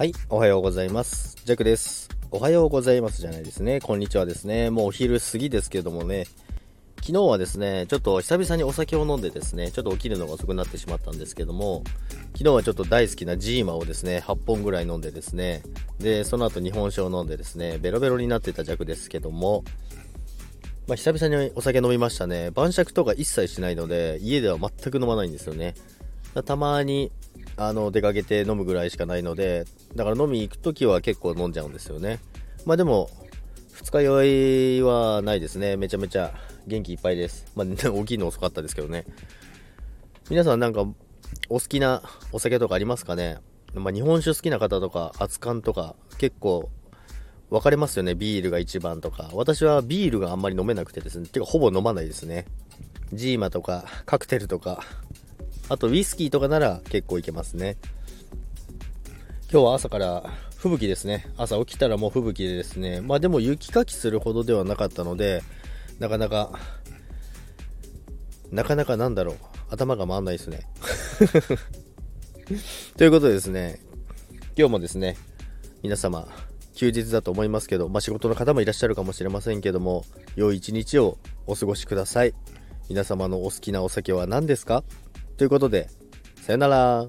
はい、おはようございます。ジャックです。おはようございますじゃないですね。こんにちはですね。もうお昼過ぎですけどもね。昨日はですね、ちょっと久々にお酒を飲んでですね、ちょっと起きるのが遅くなってしまったんですけども、昨日はちょっと大好きなジーマをですね、8本ぐらい飲んでですね、で、その後日本酒を飲んでですね、ベロベロになってたジャクですけども、まあ、久々にお酒飲みましたね。晩酌とか一切しないので、家では全く飲まないんですよね。たまにあの出かけて飲むぐらいしかないのでだから飲み行く時は結構飲んじゃうんですよね。まあでも二日酔いはないですね。めちゃめちゃ元気いっぱいです。まあ起きるの遅かったですけどね。皆さんなんかお好きなお酒とかありますかね？まあ日本酒好きな方とか熱燗とか結構分かれますよね。ビールが一番とか。私はビールがあんまり飲めなくてですね。てかほぼ飲まないですね。ジーマとかカクテルとか。あとウイスキーとかなら結構いけますね。今日は朝から吹雪ですね。朝起きたらもう吹雪でですね。まあでも雪かきするほどではなかったので、なかなか、なかなかなんだろう。頭が回んないですね。ということでですね、今日もですね、皆様、休日だと思いますけど、まあ仕事の方もいらっしゃるかもしれませんけども、良い一日をお過ごしください。皆様のお好きなお酒は何ですか？ということで、さよなら。